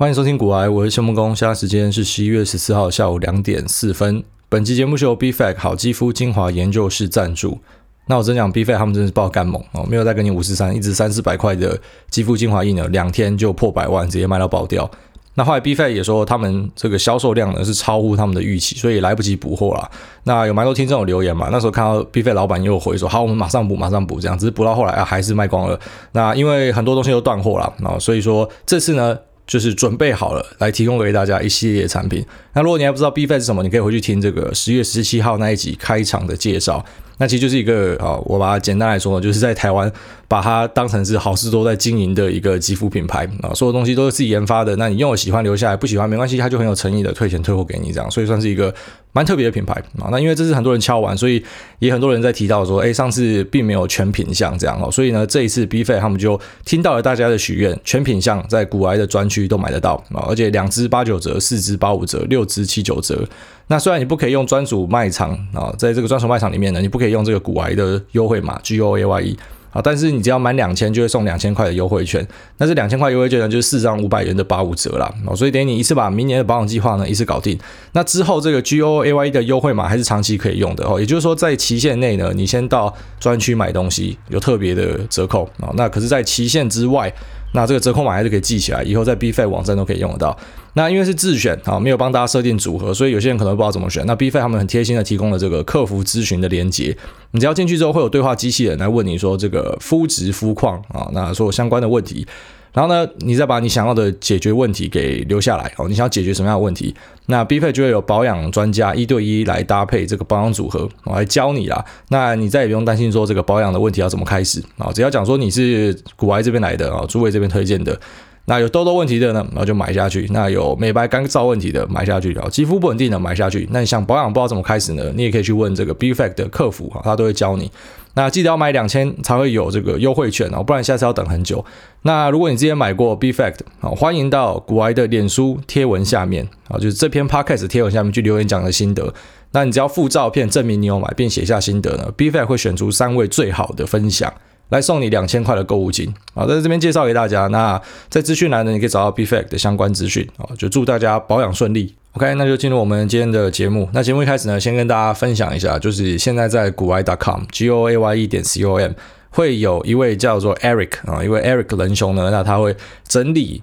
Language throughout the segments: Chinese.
欢迎收听股癌，我是谢木工。现在时间是十一月十四号下午两点四分。本期节目是由 B Fac 好肌肤精华研究室赞助。那我真讲，B Fac 他们真的是爆干猛哦，没有再跟你五十三，一支三四百块的肌肤精华液呢，两天就破百万，直接卖到爆掉。那后来 B Fac 也说他们这个销售量呢是超乎他们的预期，所以来不及补货了。那有蛮多听众有留言嘛，那时候看到 B Fac 老板又回说好，我们马上补，马上补这样，只是补到后来啊还是卖光了。那因为很多东西都断货了那，所以说这次呢。就是准备好了来提供给大家一系列产品。那如果你还不知道 BFA 是什么，你可以回去听这个十月十七号那一集开场的介绍。那其实就是一个啊，我把它简单来说，就是在台湾把它当成是好事多在经营的一个肌肤品牌啊，所有东西都是自己研发的。那你用了喜欢留下来，不喜欢没关系，他就很有诚意的退钱退货给你这样，所以算是一个。蛮特别的品牌啊，那因为这是很多人敲完，所以也很多人在提到说，哎，上次并没有全品相这样哦，所以呢，这一次 B f 他们就听到了大家的许愿，全品相在古埃的专区都买得到啊，而且两支八九折，四支八五折，六支七九折。那虽然你不可以用专属卖场啊，在这个专属卖场里面呢，你不可以用这个古埃的优惠码 G O A Y E。啊，但是你只要满两千就会送两千块的优惠券，那这两千块优惠券呢，就是四张五百元的八五折啦。哦，所以等于你一次把明年的保养计划呢一次搞定，那之后这个 G O A Y 的优惠码还是长期可以用的哦，也就是说在期限内呢，你先到专区买东西有特别的折扣啊，那可是在期限之外。那这个折扣码还是可以记起来，以后在 Bface 网站都可以用得到。那因为是自选啊，没有帮大家设定组合，所以有些人可能不知道怎么选。那 Bface 他们很贴心的提供了这个客服咨询的连接，你只要进去之后会有对话机器人来问你说这个肤质肤况啊，那所有相关的问题。然后呢，你再把你想要的解决问题给留下来哦。你想要解决什么样的问题？那 B-Fact 就会有保养专家一对一来搭配这个保养组合，我来教你啦。那你再也不用担心说这个保养的问题要怎么开始啊，只要讲说你是古埃这边来的啊，诸位这边推荐的。那有痘痘问题的呢，然后就买下去；那有美白干燥问题的买下去，然后肌肤不稳定的买下去。那你想保养不知道怎么开始呢？你也可以去问这个 B-Fact 的客服哈，他都会教你。那记得要买两千才会有这个优惠券哦，不然下次要等很久。那如果你之前买过 B-Fact 啊，欢迎到古埃的脸书贴文下面啊，就是这篇 Podcast 贴文下面去留言讲的心得。那你只要附照片证明你有买，并写下心得呢，B-Fact 会选出三位最好的分享。来送你两千块的购物金啊！在这边介绍给大家。那在资讯栏呢，你可以找到 BFAC 的相关资讯啊。就祝大家保养顺利。OK，那就进入我们今天的节目。那节目一开始呢，先跟大家分享一下，就是现在在股癌 .com，G O A Y E 点 C O M，会有一位叫做 Eric 啊，因为 Eric 仁兄呢，那他会整理。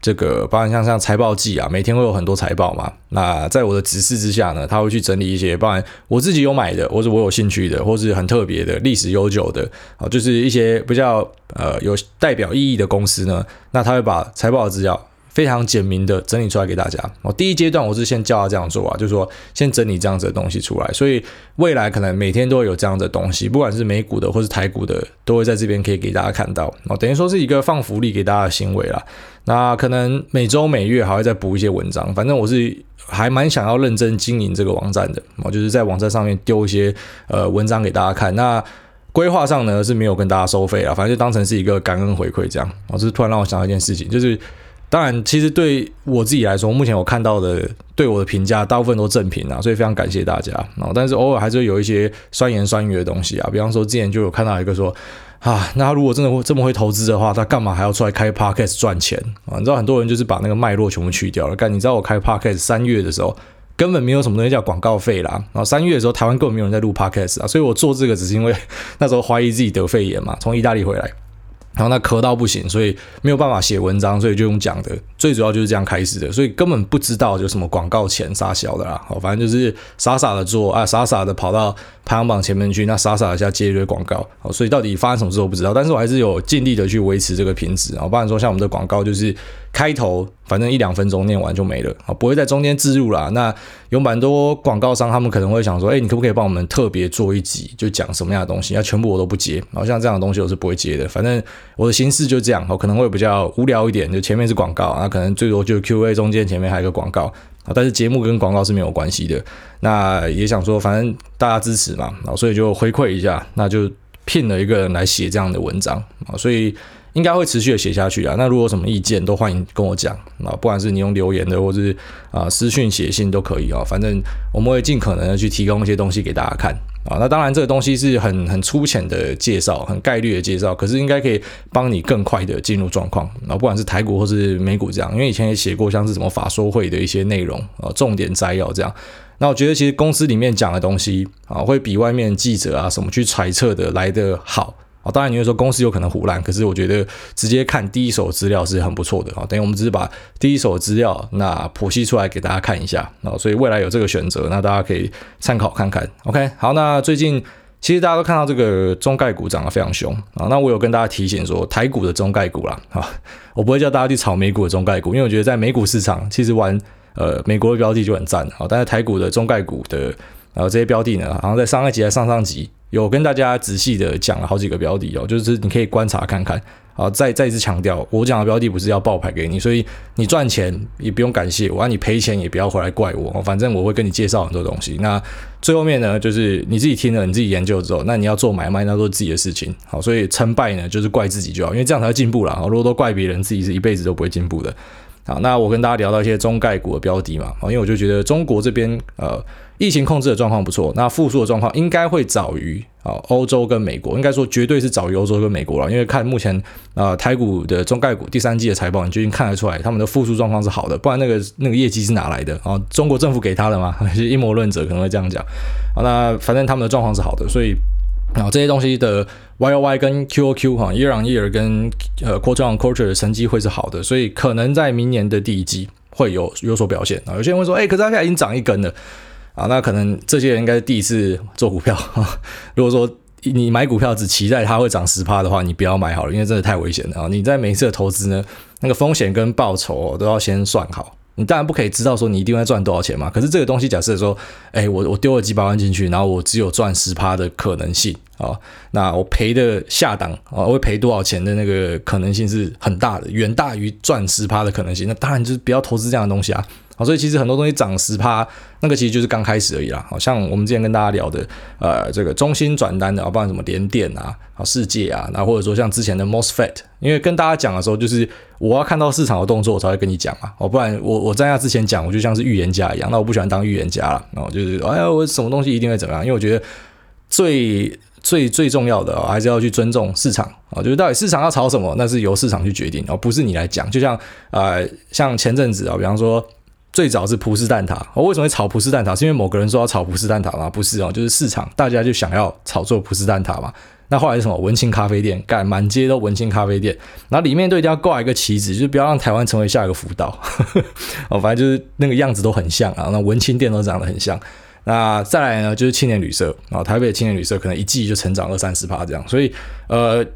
这个包含像像财报季啊，每天会有很多财报嘛。那在我的指示之下呢，他会去整理一些，包含我自己有买的，或者我有兴趣的，或是很特别的、历史悠久的啊，就是一些比较呃有代表意义的公司呢。那他会把财报的资料。非常简明的整理出来给大家。哦，第一阶段我是先教他这样做啊，就是说先整理这样子的东西出来，所以未来可能每天都会有这样的东西，不管是美股的或是台股的，都会在这边可以给大家看到。哦，等于说是一个放福利给大家的行为啦。那可能每周每月还会再补一些文章，反正我是还蛮想要认真经营这个网站的。哦，就是在网站上面丢一些呃文章给大家看。那规划上呢是没有跟大家收费啊，反正就当成是一个感恩回馈这样。哦，这是突然让我想到一件事情，就是。当然，其实对我自己来说，目前我看到的对我的评价，大部分都正评啊，所以非常感谢大家啊。但是偶尔还是会有一些酸言酸语的东西啊，比方说之前就有看到一个说啊，那他如果真的会这么会投资的话，他干嘛还要出来开 Podcast 赚钱啊？你知道很多人就是把那个脉络全部去掉了。但，你知道我开 Podcast 三月的时候，根本没有什么东西叫广告费啦。然后三月的时候，台湾根本没有人在录 Podcast 啊，所以我做这个只是因为那时候怀疑自己得肺炎嘛，从意大利回来。然后他咳到不行，所以没有办法写文章，所以就用讲的，最主要就是这样开始的，所以根本不知道有什么广告钱撒小的啦，好，反正就是傻傻的做啊，傻傻的跑到排行榜前面去，那傻傻的下接一堆广告，好，所以到底发生什么事我不知道，但是我还是有尽力的去维持这个品质啊，不然说像我们的广告就是。开头反正一两分钟念完就没了啊，不会在中间置入啦。那有蛮多广告商，他们可能会想说，哎，你可不可以帮我们特别做一集，就讲什么样的东西？那全部我都不接，然后像这样的东西我是不会接的。反正我的形式就这样，我可能会比较无聊一点，就前面是广告，那可能最多就 Q&A 中间前面还有一个广告啊，但是节目跟广告是没有关系的。那也想说，反正大家支持嘛，然后所以就回馈一下，那就聘了一个人来写这样的文章啊，所以。应该会持续的写下去啊。那如果什么意见，都欢迎跟我讲啊。不管是你用留言的，或者是啊私讯写信都可以啊。反正我们会尽可能的去提供一些东西给大家看啊。那当然这个东西是很很粗浅的介绍，很概率的介绍，可是应该可以帮你更快的进入状况啊。不管是台股或是美股这样，因为以前也写过像是什么法说会的一些内容啊，重点摘要这样。那我觉得其实公司里面讲的东西啊，会比外面记者啊什么去揣测的来得好。当然，你会说公司有可能唬烂，可是我觉得直接看第一手资料是很不错的啊。等于我们只是把第一手资料那剖析出来给大家看一下啊，所以未来有这个选择，那大家可以参考看看。OK，好，那最近其实大家都看到这个中概股涨得非常凶啊。那我有跟大家提醒说，台股的中概股啦啊，我不会叫大家去炒美股的中概股，因为我觉得在美股市场其实玩呃美国的标的就很赞啊，但是台股的中概股的然后这些标的呢，好像在上一集还上上集。有跟大家仔细的讲了好几个标的哦，就是你可以观察看看啊。再再一次强调，我讲的标的不是要爆牌给你，所以你赚钱也不用感谢我，你赔钱也不要回来怪我。反正我会跟你介绍很多东西。那最后面呢，就是你自己听了，你自己研究之后，那你要做买卖，那都是自己的事情。好，所以成败呢，就是怪自己就好，因为这样才会进步啦。如果都怪别人，自己是一辈子都不会进步的。好，那我跟大家聊到一些中概股的标的嘛，因为我就觉得中国这边呃。疫情控制的状况不错，那复苏的状况应该会早于啊欧洲跟美国，应该说绝对是早于欧洲跟美国了。因为看目前啊、台股的中概股第三季的财报，你就已经看得出来他们的复苏状况是好的，不然那个那个业绩是哪来的啊？中国政府给他的吗？一些阴谋论者可能会这样讲。好，那反正他们的状况是好的，所以啊这些东西的 Y O Y 跟 Q O Q 哈 Year on Year 跟呃 Quarter on Quarter 的成绩会是好的，所以可能在明年的第一季会有有所表现啊。有些人会说，哎、可是它现在已经涨一根了。啊，那可能这些人应该是第一次做股票。如果说你买股票只期待它会涨十趴的话，你不要买好了，因为真的太危险了啊！你在每一次的投资呢，那个风险跟报酬都要先算好。你当然不可以知道说你一定会赚多少钱嘛。可是这个东西，假设说，哎，我我丢了几百万进去，然后我只有赚十趴的可能性啊，那我赔的下档啊，我会赔多少钱的那个可能性是很大的，远大于赚十趴的可能性。那当然就是不要投资这样的东西啊。好，所以其实很多东西涨十趴，那个其实就是刚开始而已啦。好像我们之前跟大家聊的，呃，这个中心转单的，啊，不然什么联电啊，好世界啊，那或者说像之前的 MOSFET，因为跟大家讲的时候，就是我要看到市场的动作，我才会跟你讲嘛。哦，不然我我在那之前讲，我就像是预言家一样，那我不喜欢当预言家了。然后就是，哎呀，我什么东西一定会怎么样？因为我觉得最最最重要的还是要去尊重市场啊，就是到底市场要炒什么，那是由市场去决定，而不是你来讲。就像呃，像前阵子啊，比方说。最早是葡式蛋挞，我为什么会炒葡式蛋挞？是因为某个人说要炒葡式蛋挞吗？不是哦，就是市场大家就想要炒作葡式蛋挞嘛。那后来是什么？文青咖啡店，干满街都文青咖啡店，然后里面都一定要挂一个旗子，就是不要让台湾成为下一个福岛。哦，反正就是那个样子都很像啊，那文青店都长得很像。那再来呢，就是青年旅社啊，台北的青年旅社可能一季就成长二三十趴这样，所以呃。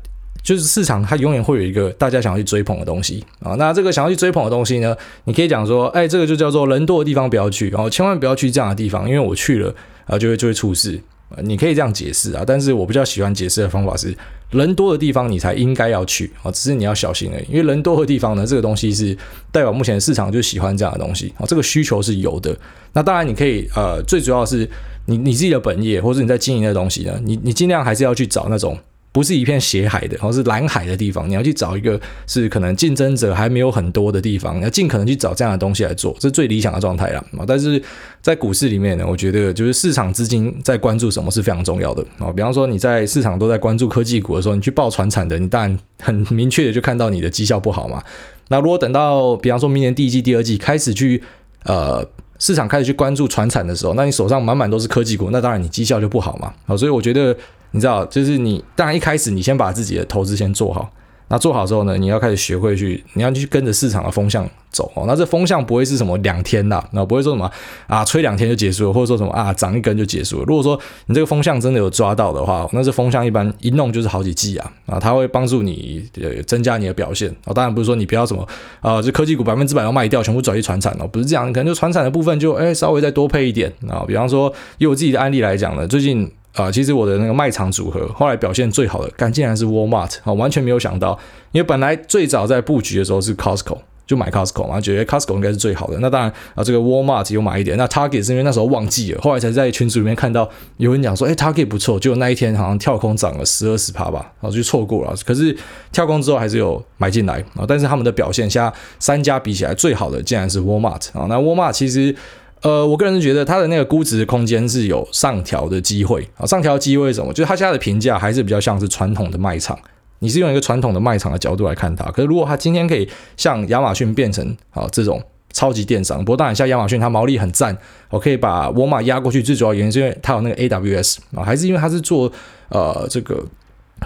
就是市场，它永远会有一个大家想要去追捧的东西啊。那这个想要去追捧的东西呢，你可以讲说，哎，这个就叫做人多的地方不要去，然后千万不要去这样的地方，因为我去了啊，就会就会出事。你可以这样解释啊，但是我比较喜欢解释的方法是，人多的地方你才应该要去啊，只是你要小心而已。因为人多的地方呢，这个东西是代表目前市场就喜欢这样的东西啊，这个需求是有的。那当然你可以呃，最主要是你你自己的本业或者你在经营的东西呢，你你尽量还是要去找那种。不是一片血海的，而是蓝海的地方，你要去找一个是可能竞争者还没有很多的地方，要尽可能去找这样的东西来做，这是最理想的状态了。但是在股市里面呢，我觉得就是市场资金在关注什么是非常重要的啊。比方说你在市场都在关注科技股的时候，你去报传产的，你当然很明确的就看到你的绩效不好嘛。那如果等到比方说明年第一季、第二季开始去呃市场开始去关注传产的时候，那你手上满满都是科技股，那当然你绩效就不好嘛。好，所以我觉得。你知道，就是你当然一开始你先把自己的投资先做好，那做好之后呢，你要开始学会去，你要去跟着市场的风向走哦。那这风向不会是什么两天呐，那不会说什么啊吹两天就结束了，或者说什么啊涨一根就结束了。如果说你这个风向真的有抓到的话，那这风向一般一弄就是好几季啊啊，它会帮助你呃增加你的表现啊。当然不是说你不要什么啊，这科技股百分之百要卖掉，全部转去传产哦，不是这样，可能就传产的部分就哎稍微再多配一点啊。比方说以我自己的案例来讲呢，最近。啊、其实我的那个卖场组合后来表现最好的，干竟然是 Walmart 啊，完全没有想到，因为本来最早在布局的时候是 Costco，就买 Costco 嘛，觉得 Costco 应该是最好的。那当然啊，这个 Walmart 有买一点，那 Target 是因为那时候忘记了，后来才在群组里面看到有人讲说，哎，Target 不错，就那一天好像跳空涨了十二十趴吧，然后就错过了。可是跳空之后还是有买进来啊，但是他们的表现，现在三家比起来最好的竟然是 Walmart 啊。那 Walmart 其实。呃，我个人是觉得它的那个估值空间是有上调的机会啊。上调机会是什么？就是它现在的评价还是比较像是传统的卖场。你是用一个传统的卖场的角度来看它，可是如果它今天可以像亚马逊变成啊这种超级电商，不过当然像亚马逊它毛利很赞，我可以把沃尔玛压过去，最主要原因是因为它有那个 AWS 啊，还是因为它是做呃这个。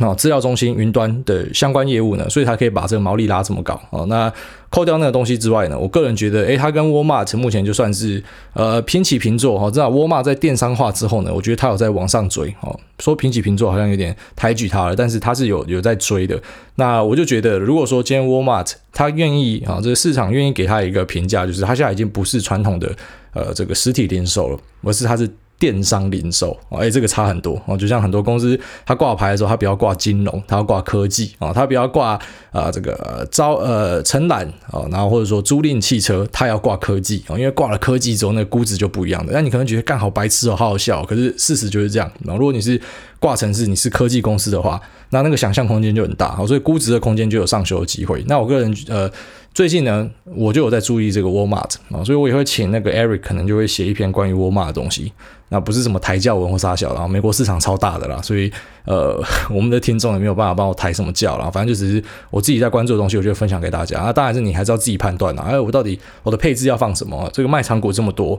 那资料中心云端的相关业务呢，所以它可以把这个毛利拉这么高哦。那扣掉那个东西之外呢，我个人觉得，诶，它跟沃尔玛目前就算是呃平起平坐哈。知道沃尔玛在电商化之后呢，我觉得它有在往上追哦。说平起平坐好像有点抬举它了，但是它是有有在追的。那我就觉得，如果说今天沃尔玛它愿意啊，这个市场愿意给它一个评价，就是它现在已经不是传统的呃这个实体零售了，而是它是。电商零售啊，哎，这个差很多哦。就像很多公司，它挂牌的时候，它不要挂金融，它要挂科技啊，它不要挂啊这个招呃承揽啊，然后或者说租赁汽车，它要挂科技啊，因为挂了科技之后，那估值就不一样的。那你可能觉得干好白痴哦，好好笑，可是事实就是这样。然后如果你是挂成是你是科技公司的话，那那个想象空间就很大，所以估值的空间就有上修的机会。那我个人呃。最近呢，我就有在注意这个沃尔玛啊，所以我也会请那个 Eric，可能就会写一篇关于沃尔玛的东西。那不是什么抬轿文或啥小，然后美国市场超大的啦，所以呃，我们的听众也没有办法帮我抬什么轿啦，反正就只是我自己在关注的东西，我就分享给大家。那当然是你还是要自己判断啦。哎，我到底我的配置要放什么？这个卖场股这么多，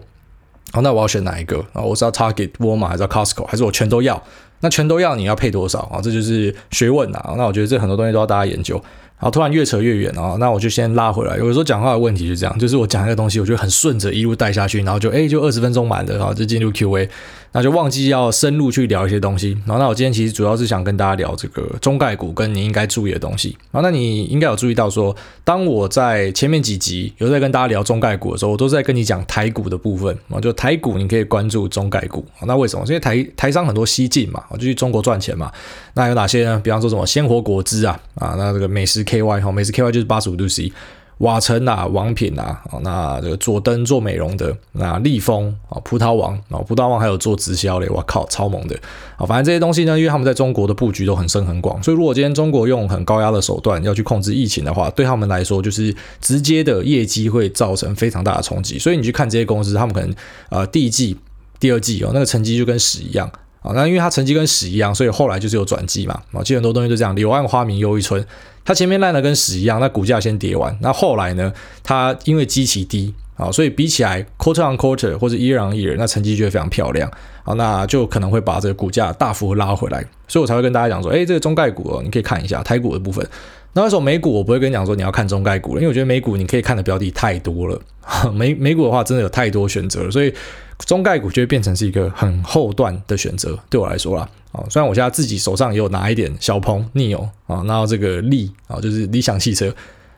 好，那我要选哪一个？啊，我是要 Target 沃尔玛，还是要 Costco，还是我全都要？那全都要，你要配多少啊？这就是学问啊。那我觉得这很多东西都要大家研究。好，突然越扯越远啊！那我就先拉回来。有时候讲话的问题就这样，就是我讲一个东西，我就很顺着一路带下去，然后就诶就二十分钟满了，然后就进入 Q&A。那就忘记要深入去聊一些东西。然后，那我今天其实主要是想跟大家聊这个中概股跟你应该注意的东西。然后，那你应该有注意到说，当我在前面几集有在跟大家聊中概股的时候，我都在跟你讲台股的部分啊。就台股你可以关注中概股。那为什么？因为台台商很多西进嘛，就去中国赚钱嘛。那有哪些呢？比方说什么鲜活果汁啊啊，那这个美食 KY 哈，美食 KY 就是八十五度 C。瓦城啊，王品啊，那这个佐登做美容的，那立丰啊，葡萄王啊，葡萄王还有做直销的，我靠，超猛的啊！反正这些东西呢，因为他们在中国的布局都很深很广，所以如果今天中国用很高压的手段要去控制疫情的话，对他们来说就是直接的业绩会造成非常大的冲击。所以你去看这些公司，他们可能呃第一季、第二季哦，那个成绩就跟屎一样那因为它成绩跟屎一样，所以后来就是有转机嘛啊。其实很多东西就这样，柳暗花明又一村。它前面烂的跟屎一样，那股价先跌完，那后来呢？它因为基期低啊，所以比起来 quarter on quarter 或者 year on year，那成绩就会非常漂亮啊，那就可能会把这个股价大幅拉回来，所以我才会跟大家讲说，哎，这个中概股哦，你可以看一下台股的部分。那为什么美股我不会跟你讲说你要看中概股了？因为我觉得美股你可以看的标的太多了，美美股的话真的有太多选择了，所以。中概股就会变成是一个很后段的选择，对我来说啦，啊，虽然我现在自己手上也有拿一点小鹏、NIO 啊，然后这个力啊，就是理想汽车，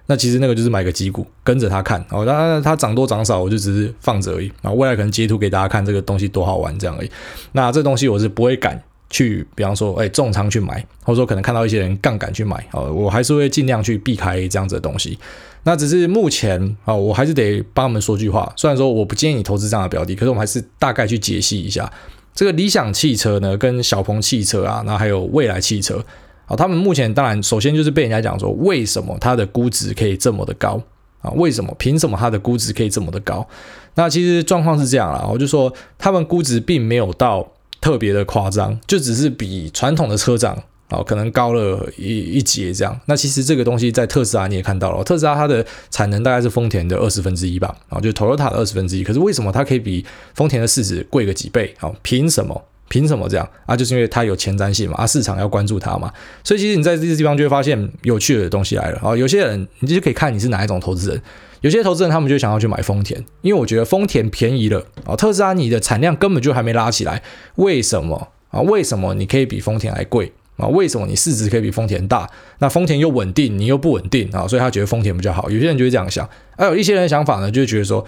那其实那个就是买个几股跟着它看，哦，当然它涨多涨少，我就只是放着而已，啊，未来可能截图给大家看这个东西多好玩这样而已，那这东西我是不会敢去，比方说，哎，重仓去买，或者说可能看到一些人杠杆去买，啊，我还是会尽量去避开这样子的东西。那只是目前啊，我还是得帮他们说句话。虽然说我不建议你投资这样的标的，可是我们还是大概去解析一下这个理想汽车呢，跟小鹏汽车啊，那还有蔚来汽车啊，他们目前当然首先就是被人家讲说，为什么它的估值可以这么的高啊？为什么？凭什么它的估值可以这么的高？那其实状况是这样啦，我就说他们估值并没有到特别的夸张，就只是比传统的车长。哦，可能高了一一截这样。那其实这个东西在特斯拉你也看到了，特斯拉它的产能大概是丰田的二十分之一吧，啊，就 Toyota 的二十分之一。可是为什么它可以比丰田的市值贵个几倍？啊，凭什么？凭什么这样？啊，就是因为它有前瞻性嘛，啊，市场要关注它嘛。所以其实你在这些地方就会发现有趣的东西来了。啊，有些人你就可以看你是哪一种投资人。有些投资人他们就想要去买丰田，因为我觉得丰田便宜了。啊，特斯拉你的产量根本就还没拉起来，为什么？啊，为什么你可以比丰田还贵？啊，为什么你市值可以比丰田大？那丰田又稳定，你又不稳定啊，所以他觉得丰田比较好。有些人就会这样想，还有一些人的想法呢，就觉得说，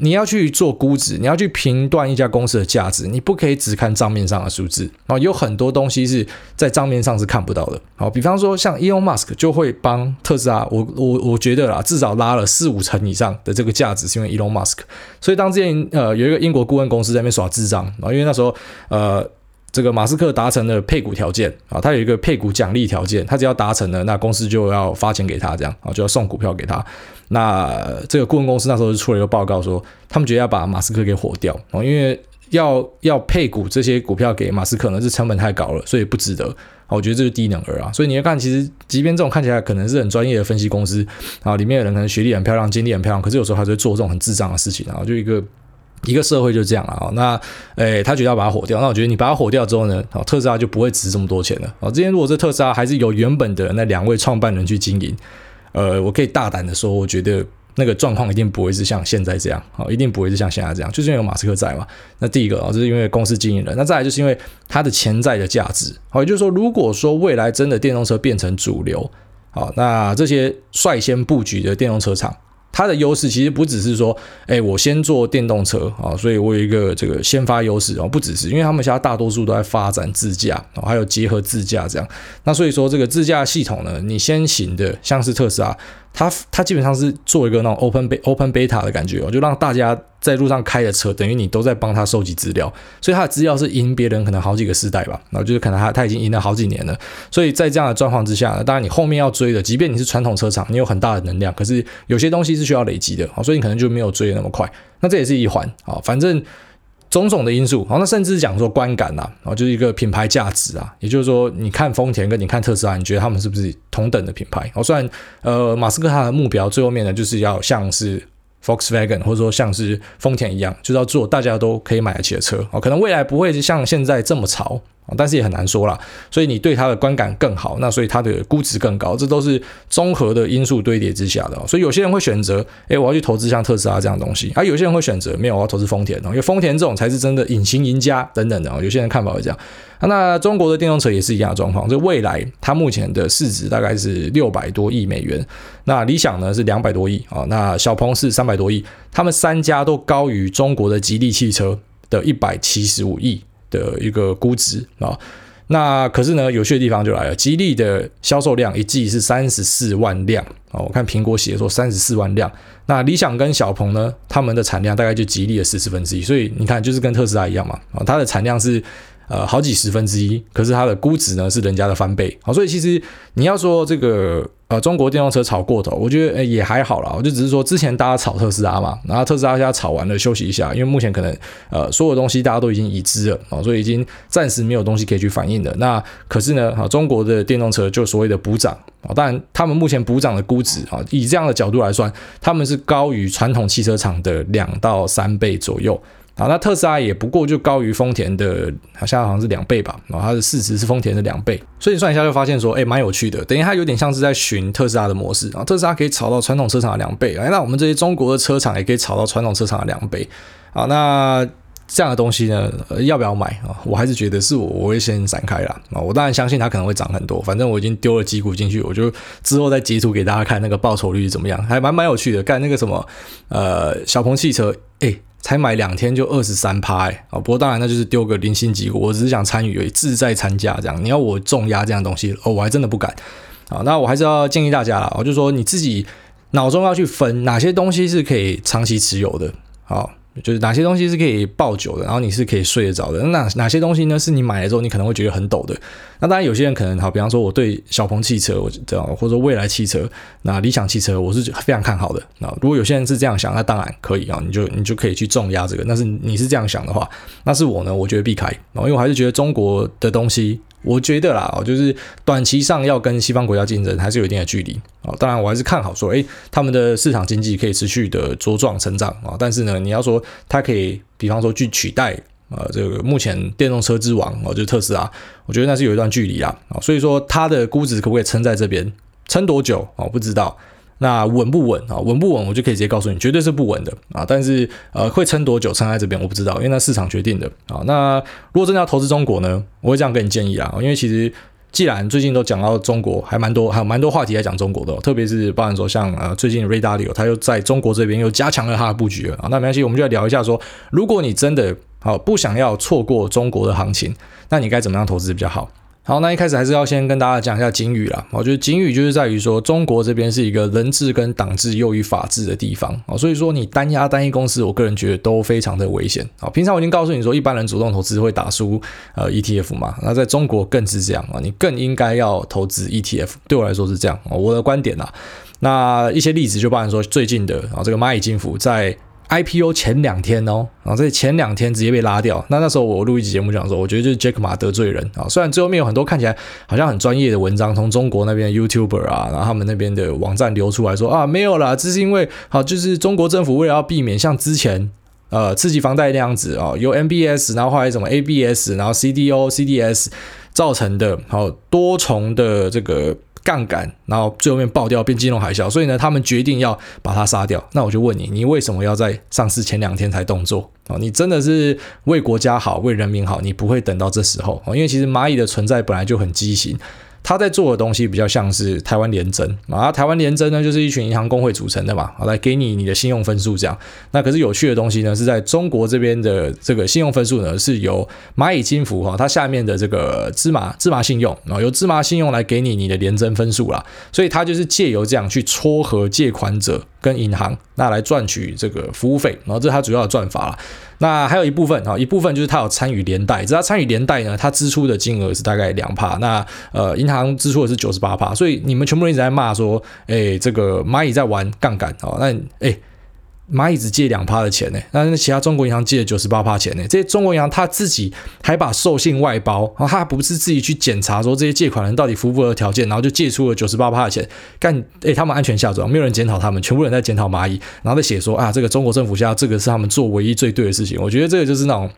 你要去做估值，你要去评断一家公司的价值，你不可以只看账面上的数字啊，有很多东西是在账面上是看不到的。好，比方说像 Elon Musk 就会帮特斯拉，我我我觉得啦，至少拉了四五成以上的这个价值，是因为 Elon Musk。所以当之前呃有一个英国顾问公司在那边耍智障啊，因为那时候呃。这个马斯克达成了配股条件啊，他有一个配股奖励条件，他只要达成了，那公司就要发钱给他，这样啊，就要送股票给他。那这个顾问公司那时候就出了一个报告说，他们觉得要把马斯克给火掉啊，因为要要配股这些股票给马斯克呢，是成本太高了，所以不值得。我觉得这是低能儿啊。所以你要看，其实即便这种看起来可能是很专业的分析公司啊，里面的人可能学历很漂亮，经历很漂亮，可是有时候还是会做这种很智障的事情，然后就一个。一个社会就这样了啊，那诶，他觉得要把它火掉，那我觉得你把它火掉之后呢，哦，特斯拉就不会值这么多钱了哦。之前如果这特斯拉还是由原本的那两位创办人去经营，呃，我可以大胆的说，我觉得那个状况一定不会是像现在这样啊，一定不会是像现在这样，就是因为有马斯克在嘛。那第一个啊，就是因为公司经营人，那再来就是因为它的潜在的价值。好，也就是说，如果说未来真的电动车变成主流，好，那这些率先布局的电动车厂。它的优势其实不只是说，哎，我先做电动车啊，所以我有一个这个先发优势啊，不只是，因为他们现在大多数都在发展自驾，还有结合自驾这样。那所以说这个自驾系统呢，你先行的像是特斯拉。它它基本上是做一个那种 open open beta 的感觉哦，就让大家在路上开的车，等于你都在帮他收集资料，所以他的资料是赢别人可能好几个世代吧，然后就是可能他他已经赢了好几年了，所以在这样的状况之下呢，当然你后面要追的，即便你是传统车厂，你有很大的能量，可是有些东西是需要累积的，所以你可能就没有追的那么快，那这也是一环啊，反正。种种的因素，好，那甚至讲说观感呐，啊，就是一个品牌价值啊，也就是说，你看丰田跟你看特斯拉，你觉得他们是不是同等的品牌？哦，虽然呃，马斯克他的目标最后面呢，就是要像是 Volkswagen 或者说像是丰田一样，就是要做大家都可以买得起的车，哦，可能未来不会像现在这么潮。但是也很难说啦，所以你对它的观感更好，那所以它的估值更高，这都是综合的因素堆叠之下的。哦所以有些人会选择，诶，我要去投资像特斯拉这样东西，而、有些人会选择，没有，我要投资丰田，因为丰田这种才是真的隐形赢家等等的。哦有些人看法会这样。那中国的电动车也是一样的状况，就未来它目前的市值大概是六百多亿美元，那理想呢是两百多亿啊，那小鹏是三百多亿，他们三家都高于中国的吉利汽车的一百七十五亿。的一个估值啊，那可是呢，有趣的地方就来了。吉利的销售量一季是三十四万辆啊，我看苹果写说三十四万辆。那理想跟小鹏呢，他们的产量大概就吉利的四十分之一，所以你看就是跟特斯拉一样嘛啊，它的产量是。呃，好几十分之一，可是它的估值呢是人家的翻倍，好，所以其实你要说这个呃中国电动车炒过头，我觉得也还好啦，我就只是说之前大家炒特斯拉嘛，然后特斯拉现在炒完了休息一下，因为目前可能呃所有东西大家都已经已知了啊，所以已经暂时没有东西可以去反映的。那可是呢，啊中国的电动车就所谓的补涨啊，当然他们目前补涨的估值啊，以这样的角度来算，他们是高于传统汽车厂的两到三倍左右。啊，那特斯拉也不过就高于丰田的，好像好像是两倍吧。然后它的市值是丰田的两倍，所以你算一下就发现说，哎，蛮有趣的。等于它有点像是在寻特斯拉的模式啊。特斯拉可以炒到传统车厂的两倍，哎，那我们这些中国的车厂也可以炒到传统车厂的两倍。啊，那这样的东西呢，要不要买啊？我还是觉得是我我会先闪开啦。啊。我当然相信它可能会涨很多，反正我已经丢了几股进去，我就之后再截图给大家看那个报酬率怎么样，还蛮蛮有趣的。干那个什么，呃，小鹏汽车，哎。才买两天就二十三趴哎啊！不过当然那就是丢个零星几股，我只是想参与而已，志在参加这样。你要我重压这样东西哦，我还真的不敢啊。那我还是要建议大家啦，我就说你自己脑中要去分哪些东西是可以长期持有的，好。就是哪些东西是可以抱久的，然后你是可以睡得着的。那哪，些东西呢？是你买了之后你可能会觉得很抖的。那当然有些人可能好，比方说我对小鹏汽车，我这样或者说未来汽车，那理想汽车我是非常看好的。那如果有些人是这样想，那当然可以啊，你就你就可以去重压这个。但是你是这样想的话，那是我呢，我觉得避开。因为我还是觉得中国的东西。我觉得啦，就是短期上要跟西方国家竞争，还是有一定的距离啊。当然，我还是看好说，诶，他们的市场经济可以持续的茁壮成长啊。但是呢，你要说它可以，比方说去取代啊，这个目前电动车之王哦，就是特斯拉，我觉得那是有一段距离啦啊。所以说，它的估值可不可以撑在这边，撑多久啊？我不知道。那稳不稳啊？稳不稳？我就可以直接告诉你，绝对是不稳的啊！但是呃，会撑多久？撑在这边我不知道，因为那市场决定的啊。那如果真的要投资中国呢？我会这样跟你建议啊，因为其实既然最近都讲到中国，还蛮多，还有蛮多话题在讲中国的，特别是包含说像呃最近 Ray Dalio 他又在中国这边又加强了他的布局了啊。那没关系，我们就来聊一下说，如果你真的好不想要错过中国的行情，那你该怎么样投资比较好？好，那一开始还是要先跟大家讲一下警语啦。我觉得警语就是在于说，中国这边是一个人治跟党治优于法治的地方啊，所以说你单押单一公司，我个人觉得都非常的危险啊。平常我已经告诉你说，一般人主动投资会打输呃 ETF 嘛，那在中国更是这样啊，你更应该要投资 ETF。对我来说是这样啊，我的观点呐。那一些例子就包含说最近的啊，这个蚂蚁金服在。IPO 前两天哦，然后这前两天直接被拉掉。那那时候我录一集节目讲说，我觉得就是 Jack Ma 得罪人啊。虽然最后面有很多看起来好像很专业的文章，从中国那边 YouTuber 啊，然后他们那边的网站流出来说啊，没有啦，这是因为好，就是中国政府为了要避免像之前呃刺激房贷那样子啊，由 MBS，然后后来什么 ABS，然后 CDO、CDS 造成的好多重的这个。杠杆，然后最后面爆掉变金融海啸，所以呢，他们决定要把它杀掉。那我就问你，你为什么要在上市前两天才动作？哦，你真的是为国家好，为人民好，你不会等到这时候。哦，因为其实蚂蚁的存在本来就很畸形。他在做的东西比较像是台湾联征啊，台湾联征呢就是一群银行公会组成的嘛，来给你你的信用分数这样。那可是有趣的东西呢，是在中国这边的这个信用分数呢，是由蚂蚁金服哈，它下面的这个芝麻芝麻信用啊，由芝麻信用来给你你的联征分数啦。所以它就是借由这样去撮合借款者跟银行，那来赚取这个服务费，然后这是它主要的赚法了。那还有一部分哈，一部分就是他有参与连带，只要参与连带呢，他支出的金额是大概两帕，那呃银行支出的是九十八帕，所以你们全部人一直在骂说，哎，这个蚂蚁在玩杠杆哦，那哎。蚂蚁只借两趴的钱呢，那其他中国银行借了九十八趴钱呢。这些中国银行他自己还把授信外包，然后他不是自己去检查说这些借款人到底符不符合条件，然后就借出了九十八趴的钱，干诶，他们安全下庄，没有人检讨他们，全部人在检讨蚂蚁，然后再写说啊，这个中国政府下这个是他们做唯一最对的事情。我觉得这个就是那种。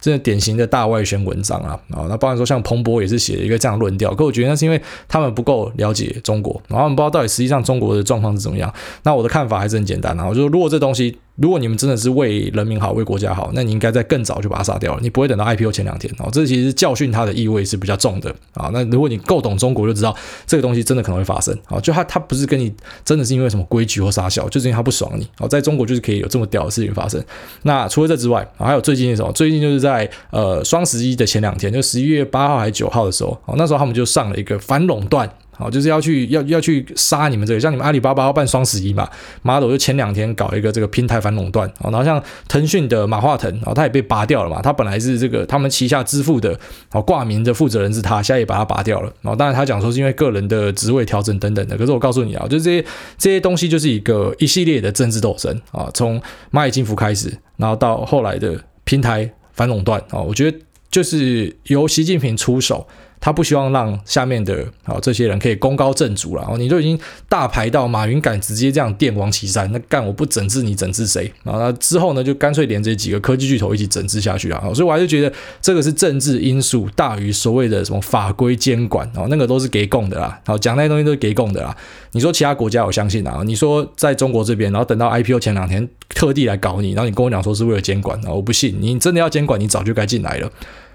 真的典型的大外宣文章啊，啊，那包含说像彭博也是写了一个这样论调，可我觉得那是因为他们不够了解中国，然后他们不知道到底实际上中国的状况是怎么样。那我的看法还是很简单啊，我就说如果这东西。如果你们真的是为人民好、为国家好，那你应该在更早就把它杀掉了。你不会等到 IPO 前两天哦。这其实教训它的意味是比较重的啊。那如果你够懂中国，就知道这个东西真的可能会发生啊。就它它不是跟你真的是因为什么规矩或杀小，就是因为它不爽你哦。在中国就是可以有这么屌的事情发生。那除了这之外，还有最近的时候，最近就是在呃双十一的前两天，就十一月八号还是九号的时候，哦，那时候他们就上了一个反垄断。哦，就是要去要要去杀你们这个，像你们阿里巴巴要办双十一嘛，妈的，我就前两天搞一个这个平台反垄断，哦，然后像腾讯的马化腾，哦，他也被拔掉了嘛，他本来是这个他们旗下支付的，哦，挂名的负责人是他，现在也把他拔掉了，哦，当然他讲说是因为个人的职位调整等等的，可是我告诉你啊，就是这些这些东西就是一个一系列的政治斗争啊，从蚂蚁金服开始，然后到后来的平台反垄断，啊，我觉得就是由习近平出手。他不希望让下面的啊这些人可以功高震主了哦，你都已经大牌到马云敢直接这样电王岐山，那干我不整治你整治谁？然后之后呢，就干脆连这几个科技巨头一起整治下去啊！所以我还是觉得这个是政治因素大于所谓的什么法规监管哦，那个都是给供的啦。好，讲那些东西都是给供的啦。你说其他国家我相信啊，你说在中国这边，然后等到 IPO 前两天特地来搞你，然后你跟我讲说是为了监管啊，我不信，你真的要监管，你早就该进来了。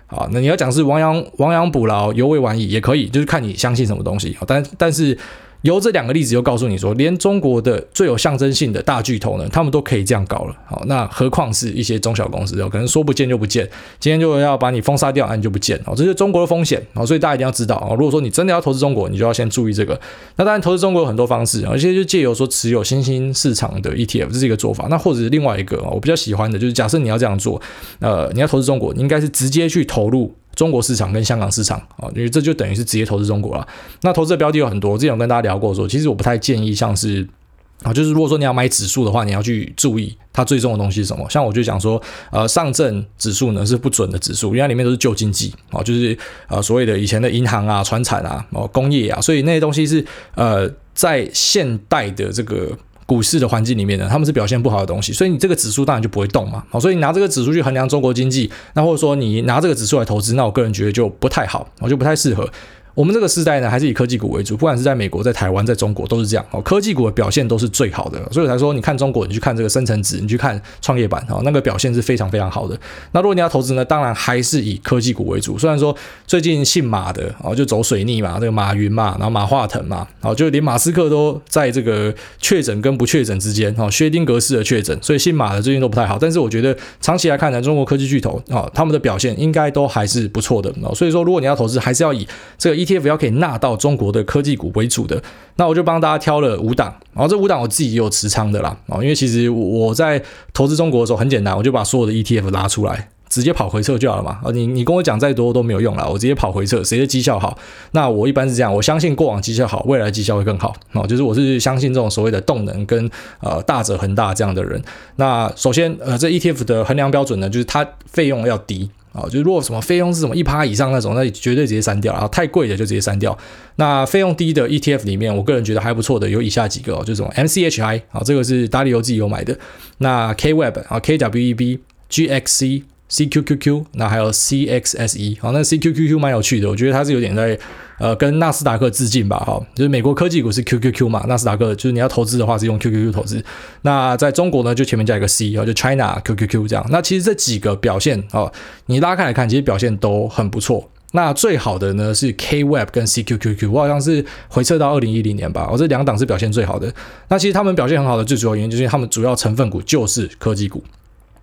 啊，那你要讲是亡羊亡羊补牢，犹未晚矣，也可以，就是看你相信什么东西。但但是。由这两个例子又告诉你说，连中国的最有象征性的大巨头呢，他们都可以这样搞了。好，那何况是一些中小公司，有可能说不见就不见，今天就要把你封杀掉，那你就不见。哦，这是中国的风险。哦，所以大家一定要知道。哦，如果说你真的要投资中国，你就要先注意这个。那当然，投资中国有很多方式，而且就借由说持有新兴市场的 ETF，这是一个做法。那或者是另外一个，我比较喜欢的就是，假设你要这样做，呃，你要投资中国，你应该是直接去投入。中国市场跟香港市场啊，因为这就等于是直接投资中国了。那投资的标的有很多，我之前跟大家聊过说，其实我不太建议像是啊，就是如果说你要买指数的话，你要去注意它最重的东西是什么。像我就讲说，呃，上证指数呢是不准的指数，因为它里面都是旧经济啊，就是呃所谓的以前的银行啊、传产啊、哦工业啊，所以那些东西是呃在现代的这个。股市的环境里面呢，他们是表现不好的东西，所以你这个指数当然就不会动嘛。好，所以你拿这个指数去衡量中国经济，那或者说你拿这个指数来投资，那我个人觉得就不太好，我就不太适合。我们这个时代呢，还是以科技股为主，不管是在美国、在台湾、在中国，都是这样哦。科技股的表现都是最好的，所以才说，你看中国，你去看这个深成指，你去看创业板哦，那个表现是非常非常好的。那如果你要投资呢，当然还是以科技股为主。虽然说最近姓马的哦，就走水逆嘛，这个马云嘛，然后马化腾嘛，哦，就连马斯克都在这个确诊跟不确诊之间哦，薛丁格式的确诊，所以姓马的最近都不太好。但是我觉得长期来看呢，中国科技巨头哦，他们的表现应该都还是不错的哦。所以说，如果你要投资，还是要以这个一 ETF 要可以纳到中国的科技股为主的，那我就帮大家挑了五档，然后这五档我自己也有持仓的啦，哦，因为其实我在投资中国的时候很简单，我就把所有的 ETF 拉出来，直接跑回撤就好了嘛，啊，你你跟我讲再多都没有用了，我直接跑回撤，谁的绩效好，那我一般是这样，我相信过往绩效好，未来绩效会更好，哦，就是我是相信这种所谓的动能跟呃大者恒大这样的人。那首先呃这 ETF 的衡量标准呢，就是它费用要低。啊，就是如果什么费用是什么一趴以上那种，那绝对直接删掉。然后太贵的就直接删掉。那费用低的 ETF 里面，我个人觉得还不错的有以下几个哦，就是什么 MCHI 啊，这个是达利欧自己有买的。那 KWEB 啊，KWEB、GXC。CQQQ，那还有 CXSE，好，那 CQQQ 蛮有趣的，我觉得它是有点在呃跟纳斯达克致敬吧，哈，就是美国科技股是 QQQ 嘛，纳斯达克就是你要投资的话是用 QQQ 投资，那在中国呢就前面加一个 C，就 China QQQ 这样，那其实这几个表现哦，你拉开来看，其实表现都很不错。那最好的呢是 KWEB 跟 CQQQ，我好像是回撤到二零一零年吧，我这两档是表现最好的。那其实他们表现很好的最主要原因就是他们主要成分股就是科技股。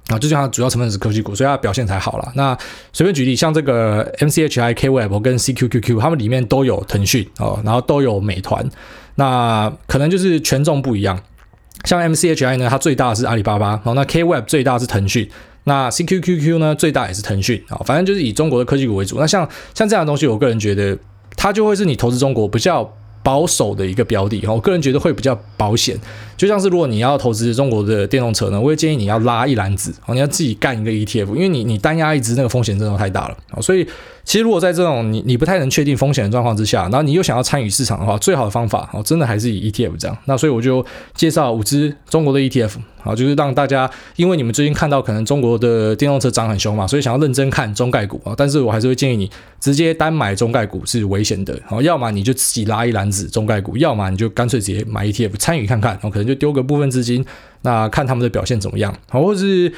啊，就像它主要成分是科技股，所以它表现才好了。那随便举例，像这个 MCHI、KWEB 跟 CQQQ，它们里面都有腾讯哦，然后都有美团。那可能就是权重不一样。像 MCHI 呢，它最大的是阿里巴巴，然后那 KWEB 最大是腾讯，那 CQQQ 呢最大也是腾讯啊。反正就是以中国的科技股为主。那像像这样的东西，我个人觉得它就会是你投资中国比较保守的一个标的。我个人觉得会比较保险。就像是如果你要投资中国的电动车呢，我会建议你要拉一篮子，你要自己干一个 ETF，因为你你单压一只那个风险真的太大了，所以其实如果在这种你你不太能确定风险的状况之下，然后你又想要参与市场的话，最好的方法哦，真的还是以 ETF 这样。那所以我就介绍五支中国的 ETF，好，就是让大家，因为你们最近看到可能中国的电动车涨很凶嘛，所以想要认真看中概股啊，但是我还是会建议你直接单买中概股是危险的，好，要么你就自己拉一篮子中概股，要么你就干脆直接买 ETF 参与看看，然后可能就。丢个部分资金，那看他们的表现怎么样，好或是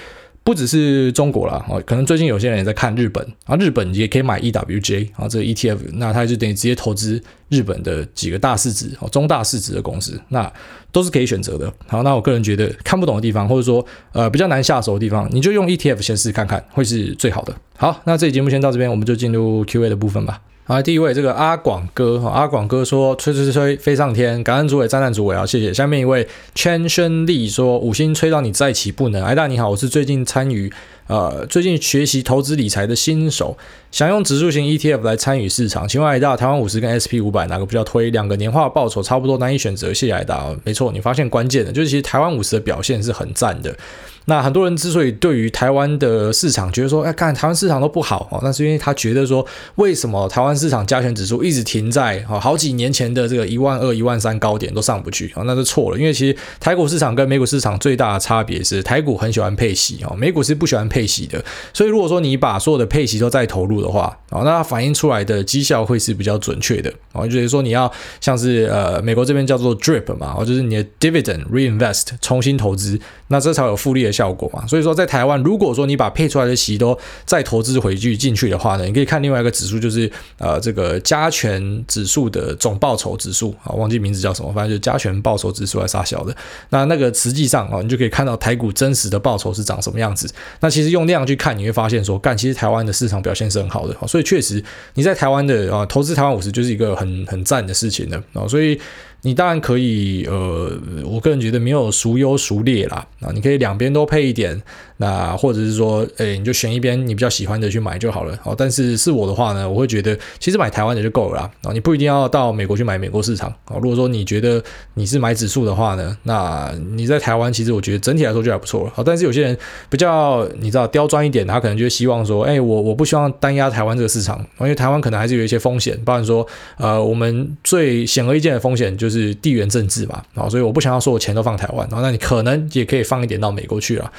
不只是中国啦，哦，可能最近有些人也在看日本啊，日本也可以买 EWJ 啊，这个 ETF，那他就等于直接投资日本的几个大市值哦，中大市值的公司，那都是可以选择的。好，那我个人觉得看不懂的地方，或者说呃比较难下手的地方，你就用 ETF 先试看看，会是最好的。好，那这期节目先到这边，我们就进入 Q&A 的部分吧。好，第一位这个阿广哥，阿广哥说吹吹吹飞上天，感恩主委，赞叹主委啊，谢谢。下面一位圈轩利说五星吹到你再起不能，艾大你好，我是最近参与。呃，最近学习投资理财的新手，想用指数型 ETF 来参与市场，请问艾大，台湾五十跟 SP 五百哪个比较推？两个年化报酬差不多，难以选择。谢谢艾大。没错，你发现关键的就是其实台湾五十的表现是很赞的。那很多人之所以对于台湾的市场觉得说，哎，看台湾市场都不好哦，那是因为他觉得说，为什么台湾市场加权指数一直停在哦好几年前的这个一万二、一万三高点都上不去啊？那是错了，因为其实台股市场跟美股市场最大的差别是，台股很喜欢配息哦，美股是不喜欢配息的。所以如果说你把所有的配息都再投入的话啊，那它反映出来的绩效会是比较准确的啊。就是说你要像是呃美国这边叫做 DRIP 嘛，哦就是你的 dividend reinvest 重新投资，那这才有复利的效果嘛，所以说在台湾，如果说你把配出来的息都再投资回去进去的话呢，你可以看另外一个指数，就是呃这个加权指数的总报酬指数啊，忘记名字叫什么，反正就是加权报酬指数还是啥小的。那那个实际上啊，你就可以看到台股真实的报酬是长什么样子。那其实用量去看，你会发现说，干，其实台湾的市场表现是很好的，所以确实你在台湾的啊投资台湾五十就是一个很很赞的事情的啊，所以。你当然可以，呃，我个人觉得没有孰优孰劣啦，啊，你可以两边都配一点，那或者是说，诶，你就选一边你比较喜欢的去买就好了，哦，但是是我的话呢，我会觉得其实买台湾的就够了啦，啊，你不一定要到美国去买美国市场，啊，如果说你觉得你是买指数的话呢，那你在台湾其实我觉得整体来说就还不错了，好，但是有些人比较你知道刁钻一点，他可能就希望说，诶，我我不希望单压台湾这个市场，因为台湾可能还是有一些风险，包含说，呃，我们最显而易见的风险就是。地缘政治嘛，啊，所以我不想要说我钱都放台湾，然后那你可能也可以放一点到美国去了。